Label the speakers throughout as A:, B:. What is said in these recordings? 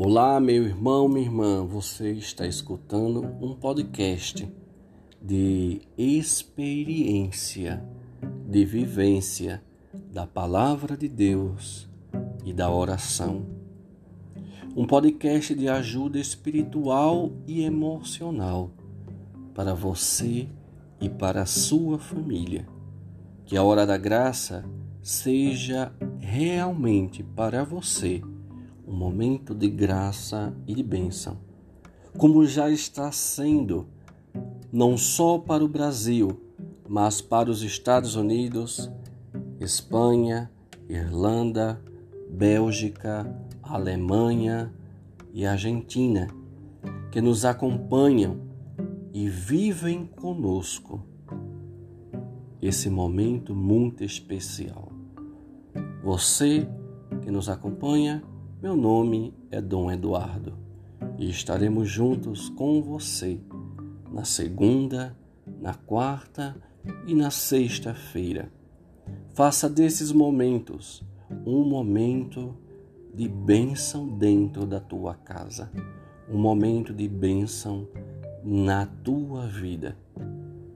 A: Olá, meu irmão, minha irmã, você está escutando um podcast de experiência, de vivência da palavra de Deus e da oração. Um podcast de ajuda espiritual e emocional para você e para a sua família. Que a hora da graça seja realmente para você um momento de graça e de bênção, como já está sendo, não só para o Brasil, mas para os Estados Unidos, Espanha, Irlanda, Bélgica, Alemanha e Argentina, que nos acompanham e vivem conosco esse momento muito especial. Você que nos acompanha, meu nome é Dom Eduardo e estaremos juntos com você na segunda, na quarta e na sexta-feira. Faça desses momentos um momento de bênção dentro da tua casa, um momento de bênção na tua vida.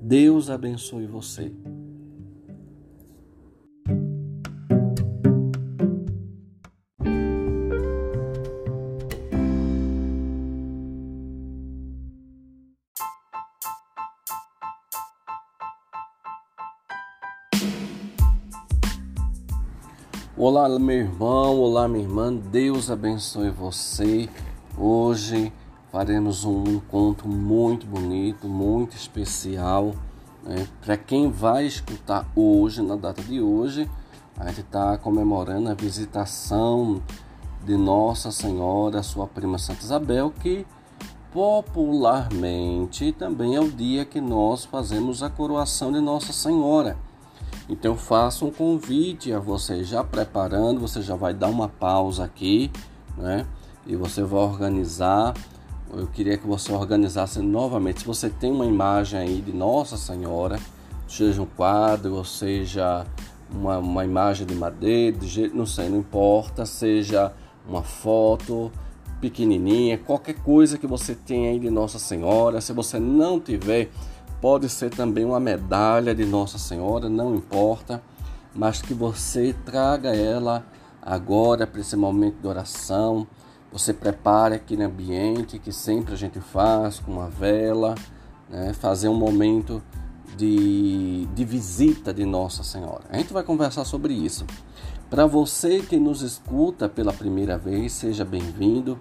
A: Deus abençoe você. Olá, meu irmão, olá, minha irmã, Deus abençoe você. Hoje faremos um encontro muito bonito, muito especial. Né? Para quem vai escutar hoje, na data de hoje, a gente está comemorando a visitação de Nossa Senhora, sua prima Santa Isabel, que popularmente também é o dia que nós fazemos a coroação de Nossa Senhora. Então faço um convite a você já preparando, você já vai dar uma pausa aqui, né? E você vai organizar. Eu queria que você organizasse novamente. Se você tem uma imagem aí de Nossa Senhora, seja um quadro, ou seja uma, uma imagem de madeira, de jeito, não sei, não importa, seja uma foto pequenininha, qualquer coisa que você tenha aí de Nossa Senhora. Se você não tiver, Pode ser também uma medalha de Nossa Senhora, não importa, mas que você traga ela agora para esse momento de oração. Você prepare aquele ambiente que sempre a gente faz com uma vela, né? fazer um momento de, de visita de Nossa Senhora. A gente vai conversar sobre isso. Para você que nos escuta pela primeira vez, seja bem-vindo,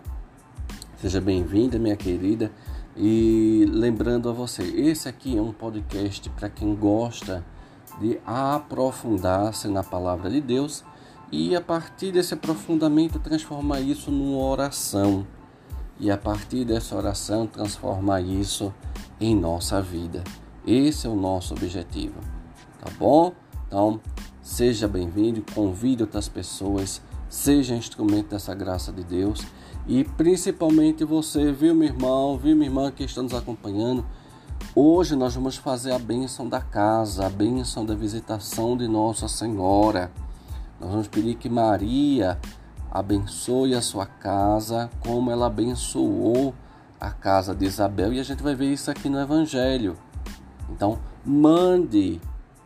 A: seja bem-vinda, minha querida. E lembrando a você, esse aqui é um podcast para quem gosta de aprofundar-se na palavra de Deus e a partir desse aprofundamento transformar isso numa oração e a partir dessa oração transformar isso em nossa vida. Esse é o nosso objetivo, tá bom? Então, seja bem-vindo, convide outras pessoas, seja instrumento dessa graça de Deus e principalmente você, viu, meu irmão, viu, minha irmã que está nos acompanhando. Hoje nós vamos fazer a bênção da casa, a bênção da visitação de Nossa Senhora. Nós vamos pedir que Maria abençoe a sua casa como ela abençoou a casa de Isabel. E a gente vai ver isso aqui no Evangelho. Então, mande,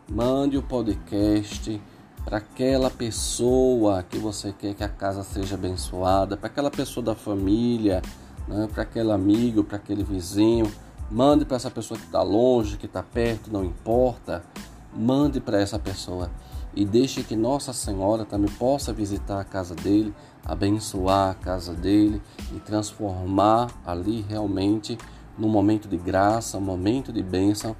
A: mande o podcast para aquela pessoa que você quer que a casa seja abençoada, para aquela pessoa da família, né? para aquele amigo, para aquele vizinho. Mande para essa pessoa que está longe, que está perto, não importa. Mande para essa pessoa e deixe que Nossa Senhora também possa visitar a casa dele, abençoar a casa dele e transformar ali realmente num momento de graça, um momento de bênção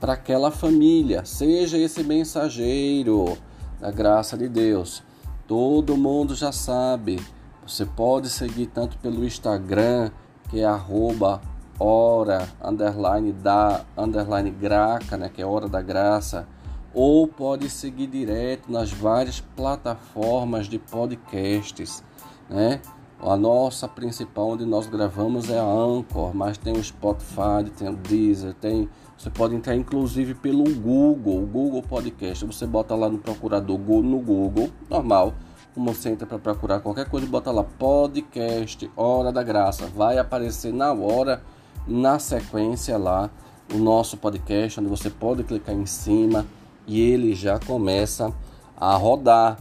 A: para aquela família. Seja esse mensageiro da graça de Deus. Todo mundo já sabe. Você pode seguir tanto pelo Instagram, que é arroba hora, underline da, underline graca, né, que é hora da graça, ou pode seguir direto nas várias plataformas de podcasts, né? A nossa principal onde nós gravamos é a Anchor, mas tem o Spotify, tem o Deezer, tem. Você pode entrar inclusive pelo Google, Google Podcast. Você bota lá no procurador no Google, normal. como você entra para procurar qualquer coisa, bota lá podcast Hora da Graça. Vai aparecer na hora, na sequência lá, o nosso podcast, onde você pode clicar em cima e ele já começa a rodar,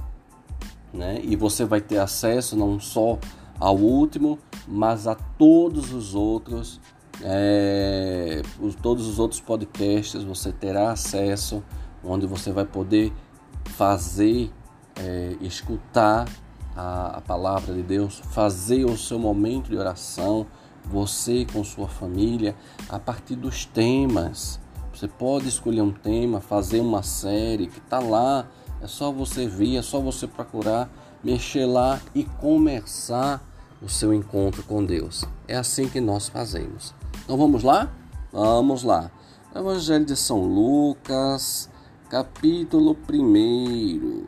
A: né? E você vai ter acesso não só ao último, mas a todos os outros, é, os, todos os outros podcasts você terá acesso, onde você vai poder fazer, é, escutar a, a palavra de Deus, fazer o seu momento de oração, você com sua família, a partir dos temas. Você pode escolher um tema, fazer uma série que está lá, é só você vir, é só você procurar, mexer lá e começar o seu encontro com Deus. É assim que nós fazemos. Então vamos lá? Vamos lá. Evangelho de São Lucas, capítulo 1,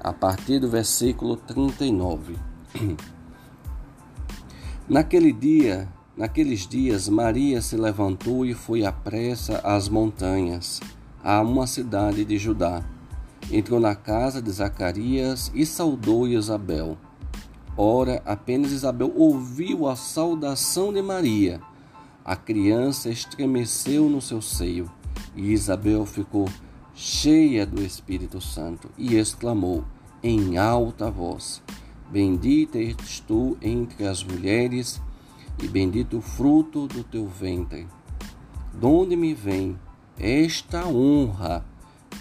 A: a partir do versículo 39. Naquele dia, naqueles dias, Maria se levantou e foi à pressa às montanhas, a uma cidade de Judá. Entrou na casa de Zacarias e saudou Isabel. Ora, apenas Isabel ouviu a saudação de Maria. A criança estremeceu no seu seio e Isabel ficou cheia do Espírito Santo e exclamou em alta voz: Bendita és tu entre as mulheres e bendito o fruto do teu ventre. Donde me vem esta honra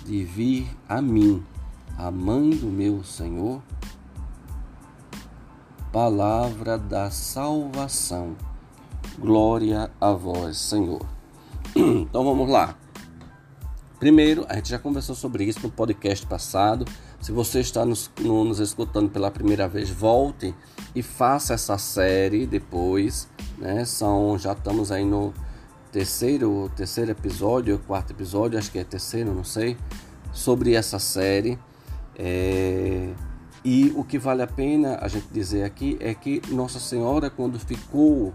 A: de vir a mim, a mãe do meu Senhor? Palavra da salvação. Glória a vós, Senhor. Então vamos lá. Primeiro, a gente já conversou sobre isso no podcast passado. Se você está nos, nos escutando pela primeira vez, volte e faça essa série depois. Né? São, já estamos aí no terceiro, terceiro episódio, quarto episódio, acho que é terceiro, não sei, sobre essa série. É, e o que vale a pena a gente dizer aqui é que Nossa Senhora, quando ficou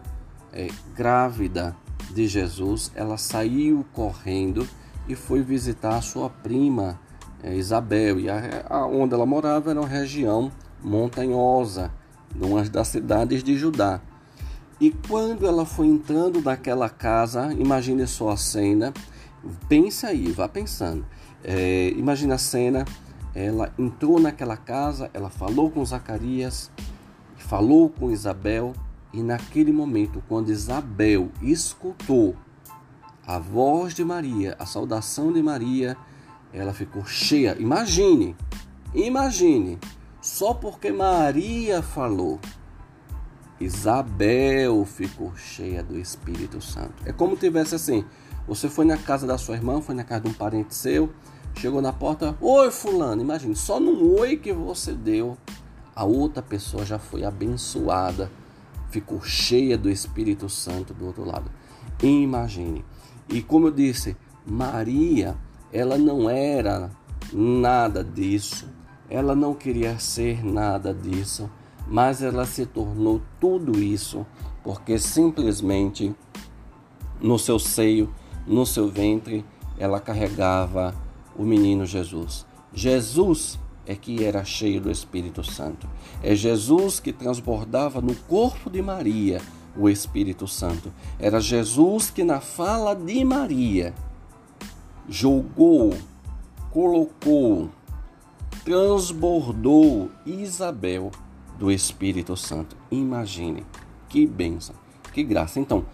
A: é, grávida de Jesus, ela saiu correndo e foi visitar sua prima é, Isabel. E a, a, onde ela morava era uma região montanhosa, numa das cidades de Judá. E quando ela foi entrando naquela casa, imagine só a cena, pense aí, vá pensando. É, imagine a cena ela entrou naquela casa, ela falou com Zacarias, falou com Isabel, e naquele momento, quando Isabel escutou a voz de Maria, a saudação de Maria, ela ficou cheia. Imagine, imagine, só porque Maria falou, Isabel ficou cheia do Espírito Santo. É como tivesse assim: você foi na casa da sua irmã, foi na casa de um parente seu, Chegou na porta, oi fulano, imagine, só num oi que você deu, a outra pessoa já foi abençoada, ficou cheia do Espírito Santo do outro lado. Imagine. E como eu disse, Maria, ela não era nada disso, ela não queria ser nada disso, mas ela se tornou tudo isso porque simplesmente no seu seio, no seu ventre, ela carregava o menino Jesus. Jesus é que era cheio do Espírito Santo. É Jesus que transbordava no corpo de Maria o Espírito Santo. Era Jesus que, na fala de Maria, jogou, colocou, transbordou Isabel do Espírito Santo. Imagine que bênção, que graça. Então,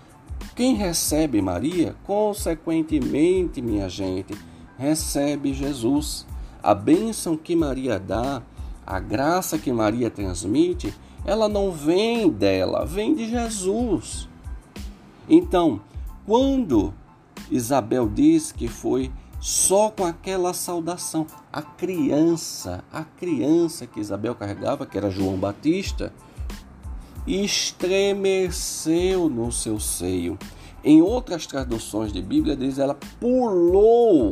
A: quem recebe Maria, consequentemente, minha gente, recebe Jesus. A bênção que Maria dá, a graça que Maria transmite, ela não vem dela, vem de Jesus. Então, quando Isabel diz que foi só com aquela saudação, a criança, a criança que Isabel carregava, que era João Batista, estremeceu no seu seio. Em outras traduções de Bíblia diz ela pulou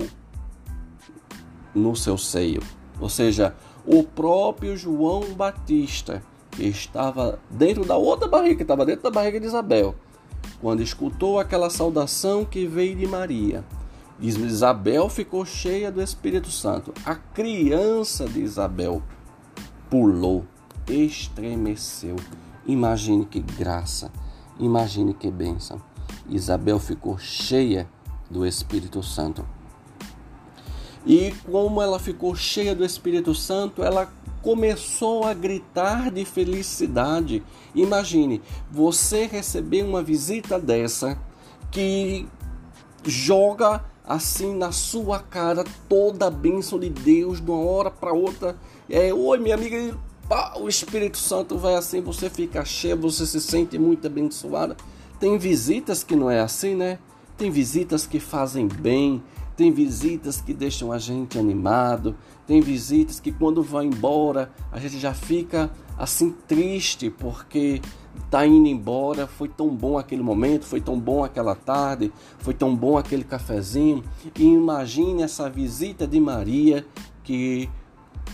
A: no seu seio. Ou seja, o próprio João Batista, que estava dentro da outra barriga, que estava dentro da barriga de Isabel, quando escutou aquela saudação que veio de Maria. Isabel ficou cheia do Espírito Santo. A criança de Isabel pulou, estremeceu. Imagine que graça, imagine que bênção. Isabel ficou cheia do Espírito Santo. E como ela ficou cheia do Espírito Santo, ela começou a gritar de felicidade. Imagine, você receber uma visita dessa que joga assim na sua cara toda a bênção de Deus de uma hora para outra. É, oi, minha amiga, o Espírito Santo vai assim, você fica cheia, você se sente muito abençoada. Tem visitas que não é assim, né? Tem visitas que fazem bem, tem visitas que deixam a gente animado, tem visitas que quando vai embora a gente já fica assim triste porque tá indo embora, foi tão bom aquele momento, foi tão bom aquela tarde, foi tão bom aquele cafezinho. E imagine essa visita de Maria que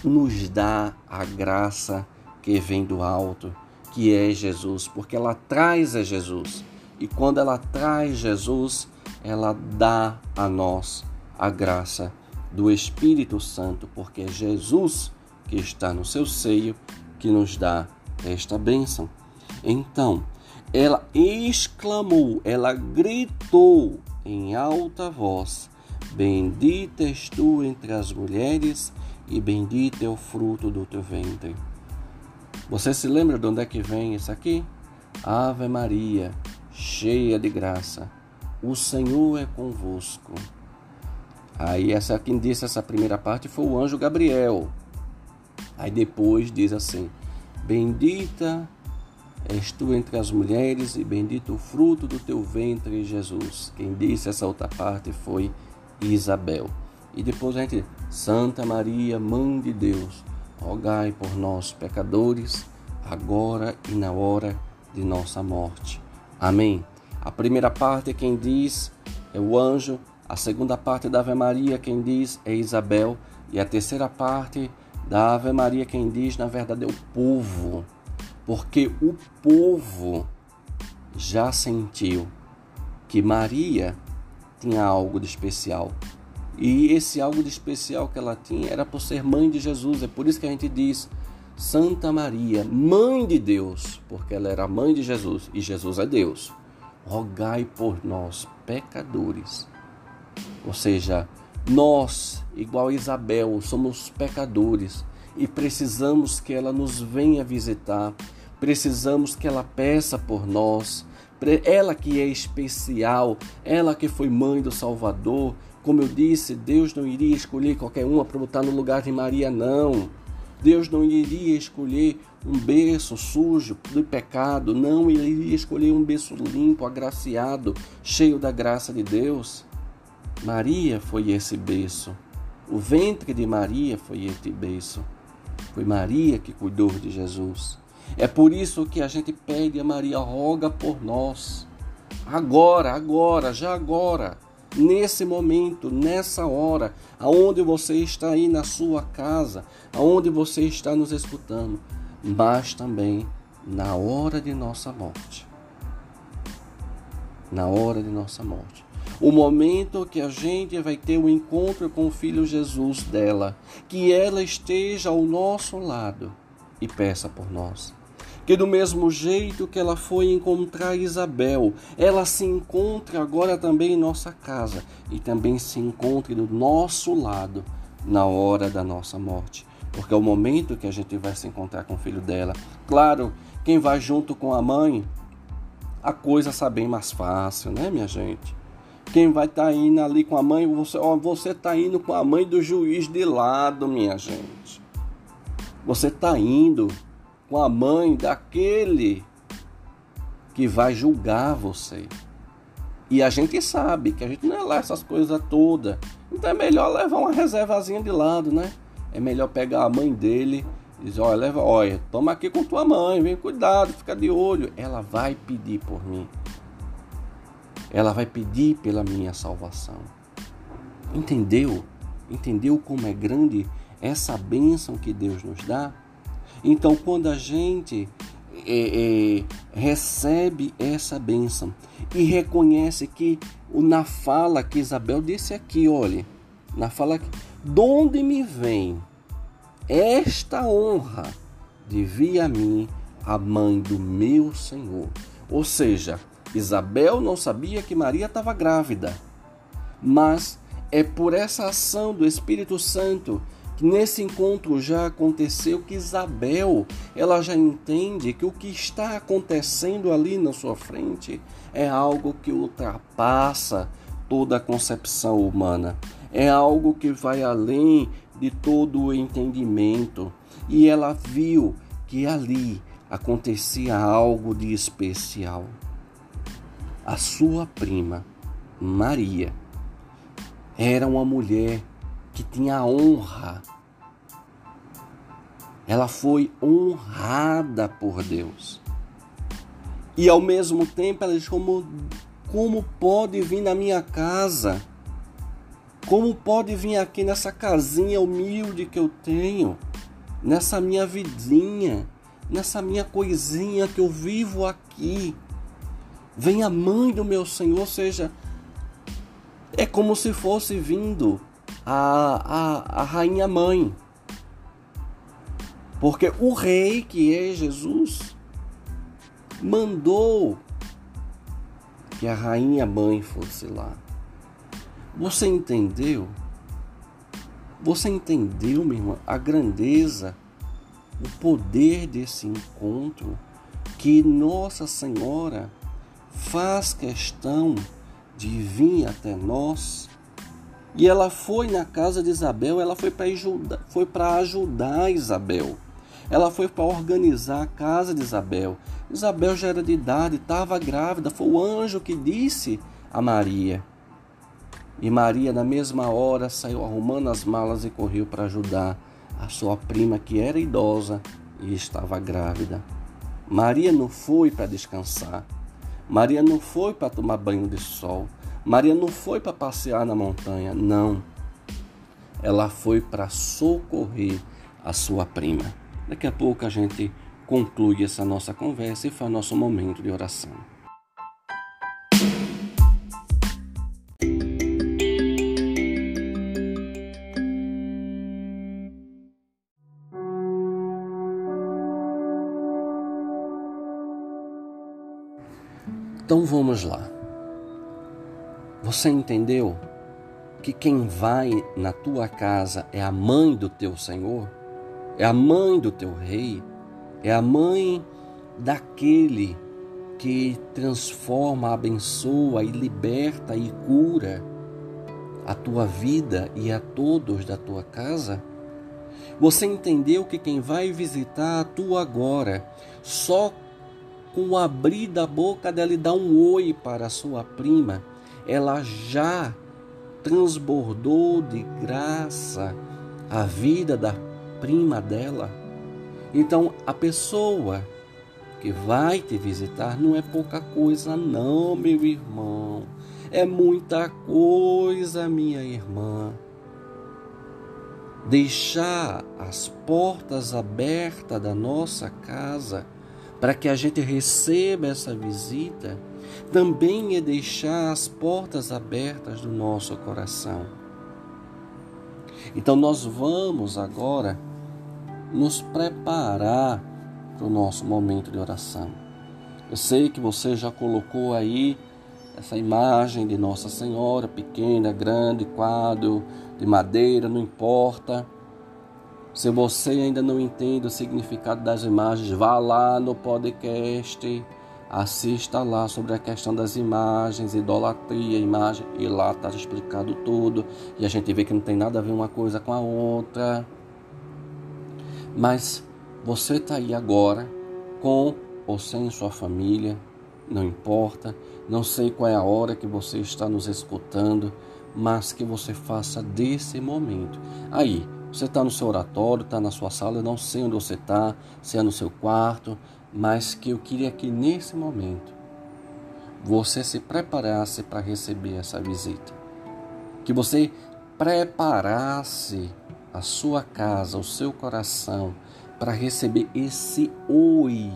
A: nos dá a graça que vem do alto, que é Jesus, porque ela traz a Jesus. E quando ela traz Jesus, ela dá a nós a graça do Espírito Santo, porque é Jesus que está no seu seio que nos dá esta bênção. Então, ela exclamou, ela gritou em alta voz: Bendita és tu entre as mulheres, e bendito é o fruto do teu ventre. Você se lembra de onde é que vem isso aqui? Ave Maria, cheia de graça, o Senhor é convosco. Aí essa quem disse essa primeira parte foi o anjo Gabriel. Aí depois diz assim: Bendita és tu entre as mulheres e bendito o fruto do teu ventre, Jesus. Quem disse essa outra parte foi Isabel. E depois a gente, Santa Maria, Mãe de Deus, rogai por nós, pecadores, agora e na hora de nossa morte. Amém. A primeira parte quem diz é o anjo a segunda parte da Ave Maria, quem diz é Isabel. E a terceira parte da Ave Maria, quem diz, na verdade, é o povo. Porque o povo já sentiu que Maria tinha algo de especial. E esse algo de especial que ela tinha era por ser mãe de Jesus. É por isso que a gente diz Santa Maria, mãe de Deus, porque ela era mãe de Jesus e Jesus é Deus. Rogai por nós, pecadores ou seja, nós, igual Isabel, somos pecadores e precisamos que ela nos venha visitar, precisamos que ela peça por nós, ela que é especial, ela que foi mãe do Salvador. Como eu disse, Deus não iria escolher qualquer uma para botar no lugar de Maria, não. Deus não iria escolher um berço sujo de pecado, não, ele iria escolher um berço limpo, agraciado, cheio da graça de Deus. Maria foi esse berço. O ventre de Maria foi esse berço. Foi Maria que cuidou de Jesus. É por isso que a gente pede a Maria, roga por nós. Agora, agora, já agora, nesse momento, nessa hora, aonde você está aí na sua casa, aonde você está nos escutando, mas também na hora de nossa morte. Na hora de nossa morte o momento que a gente vai ter o um encontro com o Filho Jesus dela, que ela esteja ao nosso lado e peça por nós. Que do mesmo jeito que ela foi encontrar Isabel, ela se encontre agora também em nossa casa e também se encontre do nosso lado na hora da nossa morte. Porque é o momento que a gente vai se encontrar com o filho dela. Claro, quem vai junto com a mãe, a coisa está bem mais fácil, né, minha gente? Quem vai estar tá indo ali com a mãe, você ó, você está indo com a mãe do juiz de lado, minha gente. Você está indo com a mãe daquele que vai julgar você. E a gente sabe que a gente não é lá essas coisas todas. Então é melhor levar uma reservazinha de lado, né? É melhor pegar a mãe dele e dizer, olha, leva, olha, toma aqui com tua mãe, vem cuidado, fica de olho. Ela vai pedir por mim ela vai pedir pela minha salvação. Entendeu? Entendeu como é grande essa bênção que Deus nos dá? Então, quando a gente é, é, recebe essa bênção e reconhece que na fala que Isabel disse aqui, olhe, na fala que, de onde me vem esta honra de vir a mim a mãe do meu Senhor. Ou seja, Isabel não sabia que Maria estava grávida, mas é por essa ação do Espírito Santo que nesse encontro já aconteceu que Isabel, ela já entende que o que está acontecendo ali na sua frente é algo que ultrapassa toda a concepção humana. É algo que vai além de todo o entendimento. E ela viu que ali acontecia algo de especial. A sua prima, Maria, era uma mulher que tinha honra. Ela foi honrada por Deus. E ao mesmo tempo ela disse: como, como pode vir na minha casa? Como pode vir aqui nessa casinha humilde que eu tenho? Nessa minha vidinha? Nessa minha coisinha que eu vivo aqui? Vem a mãe do meu Senhor, ou seja, é como se fosse vindo a, a, a rainha mãe. Porque o rei, que é Jesus, mandou que a rainha mãe fosse lá. Você entendeu? Você entendeu, minha irmã, a grandeza, o poder desse encontro que Nossa Senhora faz questão de vir até nós e ela foi na casa de Isabel, ela foi para ajudar, foi para ajudar Isabel. Ela foi para organizar a casa de Isabel. Isabel já era de idade, estava grávida. Foi o anjo que disse a Maria. E Maria, na mesma hora, saiu arrumando as malas e correu para ajudar a sua prima, que era idosa e estava grávida. Maria não foi para descansar. Maria não foi para tomar banho de sol. Maria não foi para passear na montanha, não. Ela foi para socorrer a sua prima. Daqui a pouco a gente conclui essa nossa conversa e faz nosso momento de oração. Vamos lá. Você entendeu que quem vai na tua casa é a mãe do teu Senhor? É a mãe do teu rei? É a mãe daquele que transforma, abençoa e liberta e cura a tua vida e a todos da tua casa? Você entendeu que quem vai visitar a tua agora, só com o abrir da boca dela e dar um oi para sua prima, ela já transbordou de graça a vida da prima dela. Então, a pessoa que vai te visitar não é pouca coisa, não, meu irmão. É muita coisa, minha irmã. Deixar as portas abertas da nossa casa para que a gente receba essa visita também é deixar as portas abertas do nosso coração. Então nós vamos agora nos preparar para o nosso momento de oração. Eu sei que você já colocou aí essa imagem de Nossa Senhora, pequena, grande, quadro de madeira, não importa. Se você ainda não entende o significado das imagens, vá lá no podcast assista lá sobre a questão das imagens, idolatria, imagem, e lá está explicado tudo, e a gente vê que não tem nada a ver uma coisa com a outra. Mas você está aí agora, com ou sem sua família, não importa, não sei qual é a hora que você está nos escutando, mas que você faça desse momento. Aí, você está no seu oratório, está na sua sala, eu não sei onde você está, se é no seu quarto, mas que eu queria que nesse momento você se preparasse para receber essa visita. Que você preparasse a sua casa, o seu coração para receber esse oi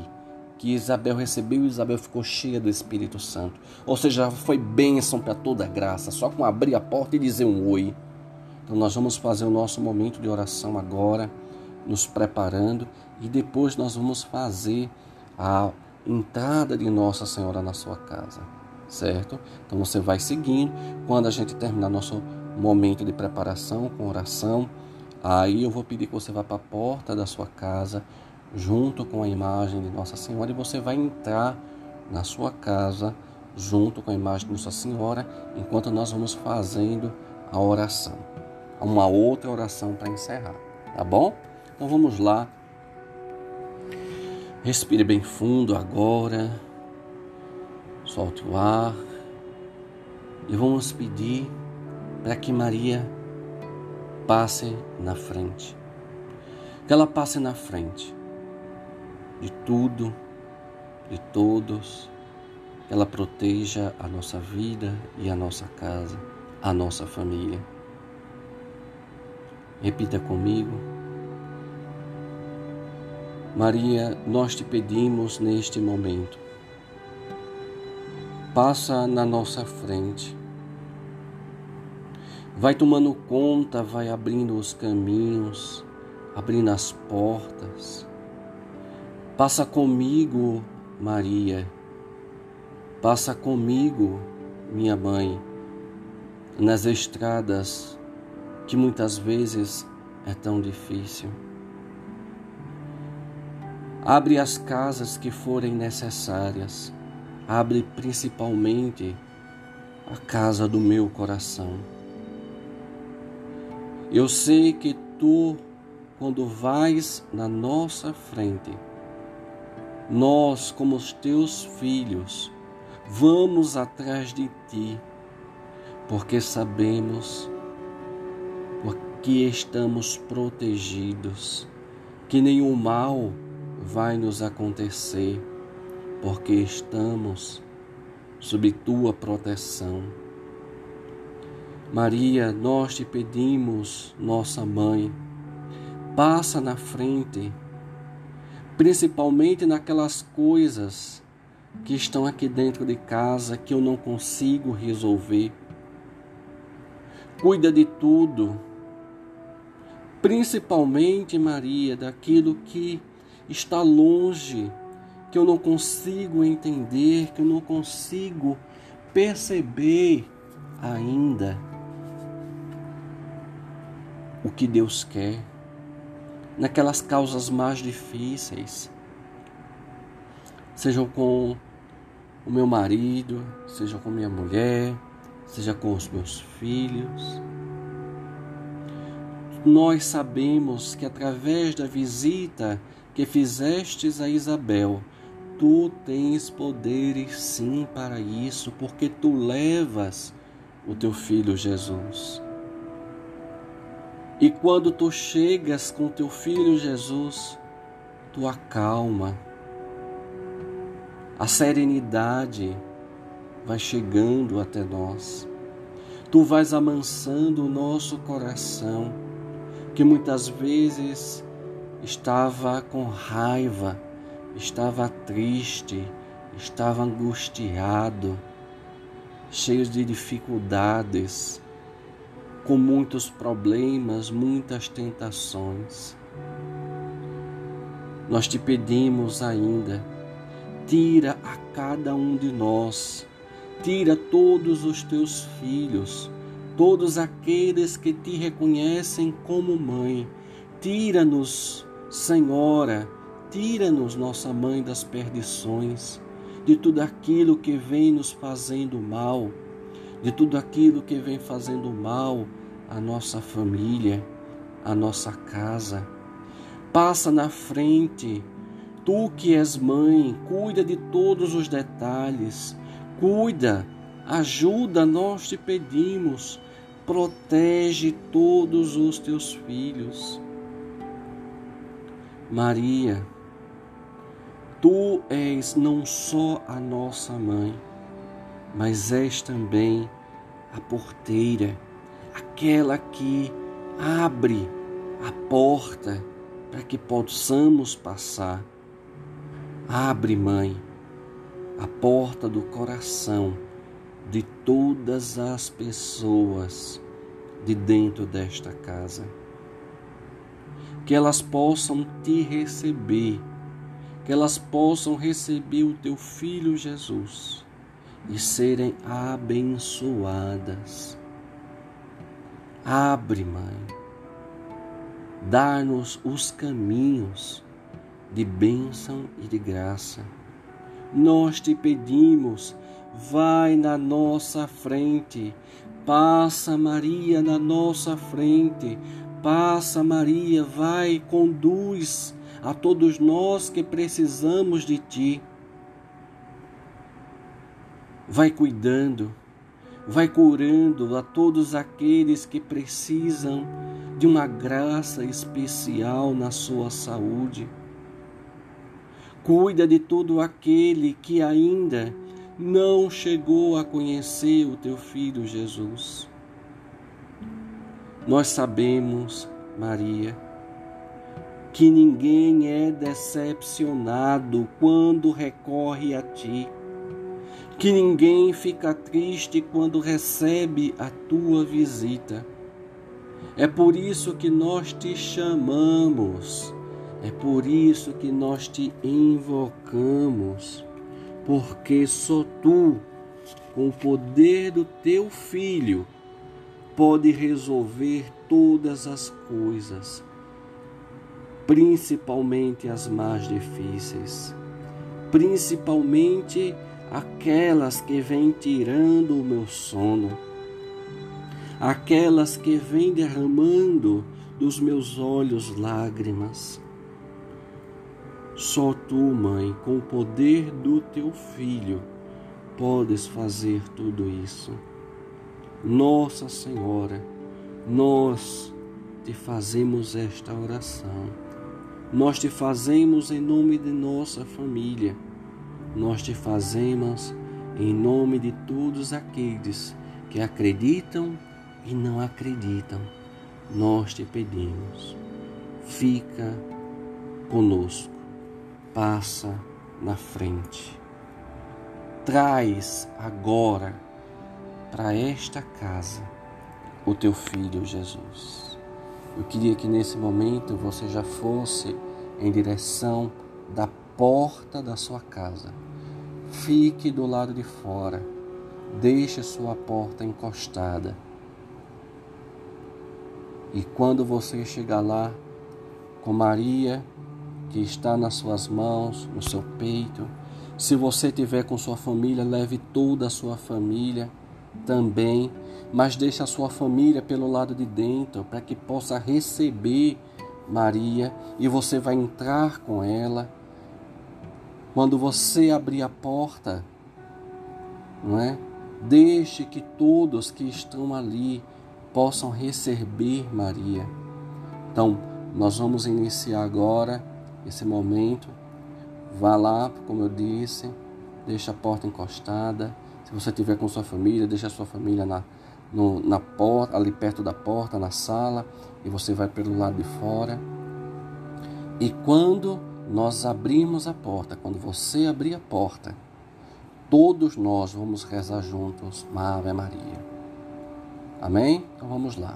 A: que Isabel recebeu e Isabel ficou cheia do Espírito Santo. Ou seja, foi bênção para toda graça, só com abrir a porta e dizer um oi. Então nós vamos fazer o nosso momento de oração agora nos preparando e depois nós vamos fazer a entrada de Nossa Senhora na sua casa, certo? Então você vai seguindo. Quando a gente terminar nosso momento de preparação com oração, aí eu vou pedir que você vá para a porta da sua casa junto com a imagem de Nossa Senhora e você vai entrar na sua casa junto com a imagem de Nossa Senhora enquanto nós vamos fazendo a oração. Uma outra oração para encerrar, tá bom? Então vamos lá. Respire bem fundo agora. Solte o ar. E vamos pedir para que Maria passe na frente. Que ela passe na frente de tudo, de todos. Que ela proteja a nossa vida e a nossa casa, a nossa família. Repita comigo. Maria, nós te pedimos neste momento, passa na nossa frente, vai tomando conta, vai abrindo os caminhos, abrindo as portas. Passa comigo, Maria, passa comigo, minha mãe, nas estradas que muitas vezes é tão difícil. Abre as casas que forem necessárias. Abre principalmente a casa do meu coração. Eu sei que tu, quando vais na nossa frente, nós, como os teus filhos, vamos atrás de ti, porque sabemos que estamos protegidos, que nenhum mal vai nos acontecer, porque estamos sob tua proteção. Maria, nós te pedimos, nossa mãe, passa na frente, principalmente naquelas coisas que estão aqui dentro de casa que eu não consigo resolver. Cuida de tudo, principalmente, Maria, daquilo que está longe, que eu não consigo entender, que eu não consigo perceber ainda o que Deus quer, naquelas causas mais difíceis, sejam com o meu marido, seja com minha mulher, seja com os meus filhos. Nós sabemos que através da visita que fizestes a Isabel, tu tens poderes sim para isso, porque tu levas o teu filho Jesus. E quando tu chegas com teu filho Jesus, tu acalma. A serenidade vai chegando até nós. Tu vais amansando o nosso coração, que muitas vezes estava com raiva, estava triste, estava angustiado, cheio de dificuldades, com muitos problemas, muitas tentações. Nós te pedimos ainda, tira a cada um de nós, tira todos os teus filhos, todos aqueles que te reconhecem como mãe, tira-nos Senhora, tira-nos, nossa mãe, das perdições, de tudo aquilo que vem nos fazendo mal, de tudo aquilo que vem fazendo mal à nossa família, à nossa casa. Passa na frente, tu que és mãe, cuida de todos os detalhes, cuida, ajuda, nós te pedimos, protege todos os teus filhos Maria, tu és não só a nossa mãe, mas és também a porteira, aquela que abre a porta para que possamos passar. Abre, mãe, a porta do coração todas as pessoas de dentro desta casa que elas possam te receber, que elas possam receber o teu filho Jesus e serem abençoadas. Abre, Mãe, dá-nos os caminhos de bênção e de graça. Nós te pedimos, vai na nossa frente, passa Maria na nossa frente, passa Maria, vai, conduz a todos nós que precisamos de ti. Vai cuidando, vai curando a todos aqueles que precisam de uma graça especial na sua saúde. Cuida de todo aquele que ainda não chegou a conhecer o teu filho Jesus. Nós sabemos, Maria, que ninguém é decepcionado quando recorre a ti, que ninguém fica triste quando recebe a tua visita. É por isso que nós te chamamos é por isso que nós te invocamos, porque só tu, com o poder do teu Filho, pode resolver todas as coisas, principalmente as mais difíceis, principalmente aquelas que vêm tirando o meu sono, aquelas que vêm derramando dos meus olhos lágrimas só tu, mãe, com o poder do teu filho, podes fazer tudo isso. Nossa Senhora, nós te fazemos esta oração. Nós te fazemos em nome de nossa família. Nós te fazemos em nome de todos aqueles que acreditam e não acreditam. Nós te pedimos, fica conosco passa na frente. Traz agora para esta casa o teu filho Jesus. Eu queria que nesse momento você já fosse em direção da porta da sua casa. Fique do lado de fora. Deixe sua porta encostada. E quando você chegar lá com Maria que está nas suas mãos, no seu peito. Se você tiver com sua família, leve toda a sua família também, mas deixe a sua família pelo lado de dentro para que possa receber Maria e você vai entrar com ela. Quando você abrir a porta, não é? Deixe que todos que estão ali possam receber Maria. Então, nós vamos iniciar agora esse momento. Vá lá, como eu disse, deixa a porta encostada. Se você tiver com sua família, deixa a sua família na, no, na porta, ali perto da porta, na sala, e você vai pelo lado de fora. E quando nós abrimos a porta, quando você abrir a porta, todos nós vamos rezar juntos uma Ave Maria. Amém? Então vamos lá.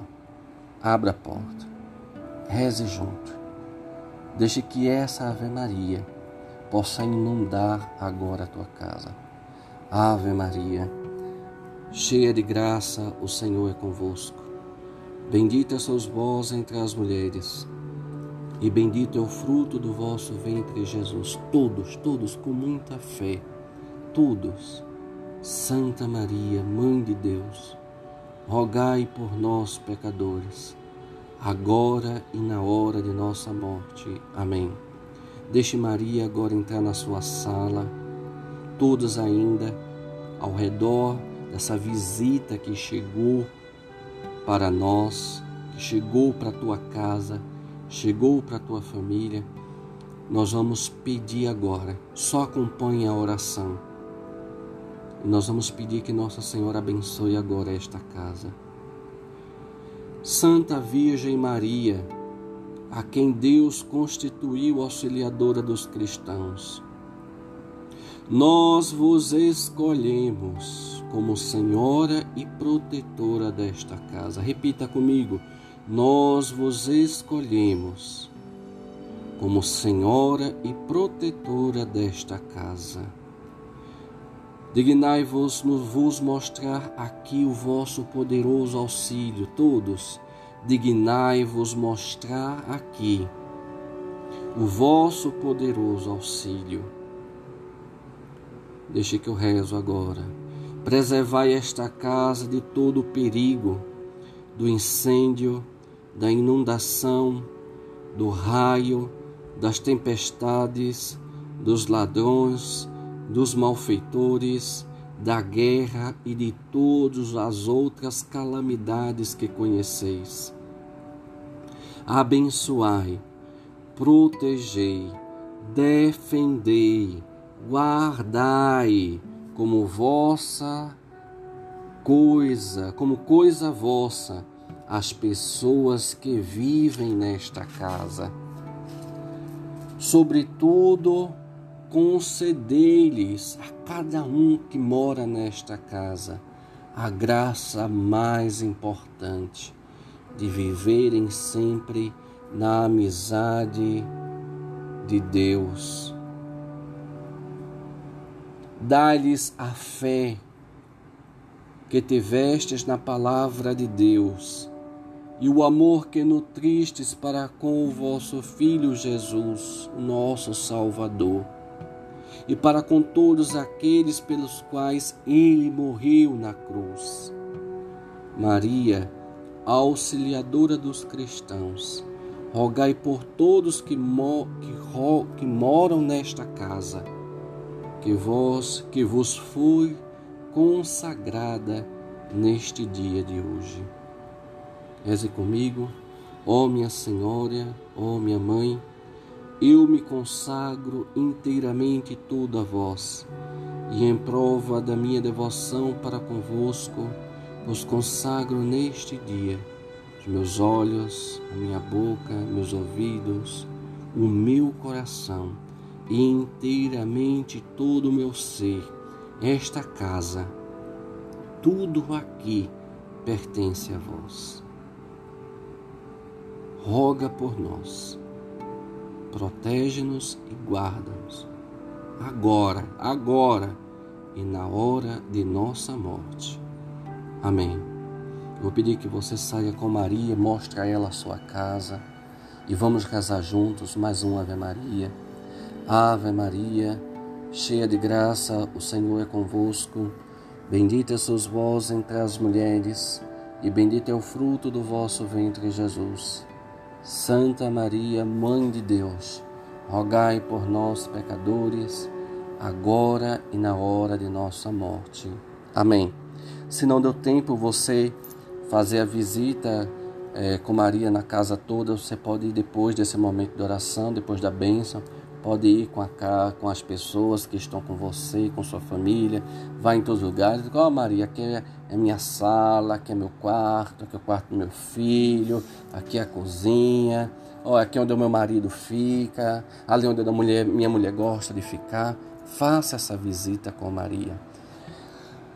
A: Abra a porta. Reze junto. Deixe que essa Ave Maria possa inundar agora a tua casa. Ave Maria, cheia de graça, o Senhor é convosco. Bendita sois vós entre as mulheres, e bendito é o fruto do vosso ventre, Jesus. Todos, todos com muita fé, todos. Santa Maria, Mãe de Deus, rogai por nós, pecadores agora e na hora de nossa morte. Amém. Deixe Maria agora entrar na sua sala, todos ainda ao redor dessa visita que chegou para nós, que chegou para a tua casa, chegou para a tua família. Nós vamos pedir agora, só acompanhe a oração. E nós vamos pedir que Nossa Senhora abençoe agora esta casa. Santa Virgem Maria, a quem Deus constituiu auxiliadora dos cristãos, nós vos escolhemos como Senhora e protetora desta casa. Repita comigo: nós vos escolhemos como senhora e protetora desta casa. Dignai-vos no vos mostrar aqui o vosso poderoso auxílio, todos. Dignai-vos mostrar aqui o vosso poderoso auxílio. Deixe que eu rezo agora. Preservai esta casa de todo o perigo, do incêndio, da inundação, do raio, das tempestades, dos ladrões, dos malfeitores, da guerra e de todas as outras calamidades que conheceis. Abençoai, protegei, defendei, guardai como vossa coisa, como coisa vossa, as pessoas que vivem nesta casa. Sobretudo, concedei-lhes a cada um que mora nesta casa a graça mais importante de viverem sempre na amizade de Deus. Dá-lhes a fé que tivestes na palavra de Deus e o amor que nutristes para com o vosso Filho Jesus, nosso Salvador e para com todos aqueles pelos quais ele morreu na cruz. Maria, auxiliadora dos cristãos, rogai por todos que, mo que, que moram nesta casa, que vós que vos foi consagrada neste dia de hoje. Reze comigo, ó minha Senhora, ó minha Mãe, eu me consagro inteiramente todo a vós, e em prova da minha devoção para convosco, vos consagro neste dia os meus olhos, a minha boca, meus ouvidos, o meu coração e inteiramente todo o meu ser, esta casa, tudo aqui pertence a vós. Roga por nós protege-nos e guarda-nos, agora, agora e na hora de nossa morte. Amém. Eu vou pedir que você saia com Maria, mostre a ela a sua casa e vamos rezar juntos mais um Ave Maria. Ave Maria, cheia de graça, o Senhor é convosco. Bendita sois vós entre as mulheres, e bendito é o fruto do vosso ventre, Jesus. Santa Maria, Mãe de Deus, rogai por nós, pecadores, agora e na hora de nossa morte. Amém. Se não deu tempo você fazer a visita é, com Maria na casa toda, você pode ir depois desse momento de oração, depois da bênção, Pode ir com, a, com as pessoas que estão com você, com sua família. Vai em todos os lugares. Igual oh, Maria, aqui é, é minha sala, aqui é meu quarto, aqui é o quarto do meu filho, aqui é a cozinha. Oh, aqui é onde o meu marido fica, ali onde a mulher, minha mulher gosta de ficar. Faça essa visita com Maria.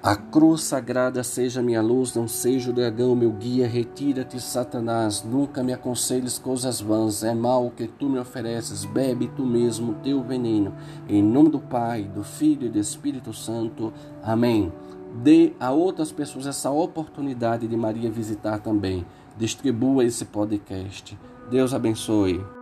A: A cruz sagrada seja minha luz, não seja o dragão meu guia. Retira-te, Satanás, nunca me aconselhes coisas vãs. É mal o que tu me ofereces, bebe tu mesmo teu veneno. Em nome do Pai, do Filho e do Espírito Santo. Amém. Dê a outras pessoas essa oportunidade de Maria visitar também. Distribua esse podcast. Deus abençoe.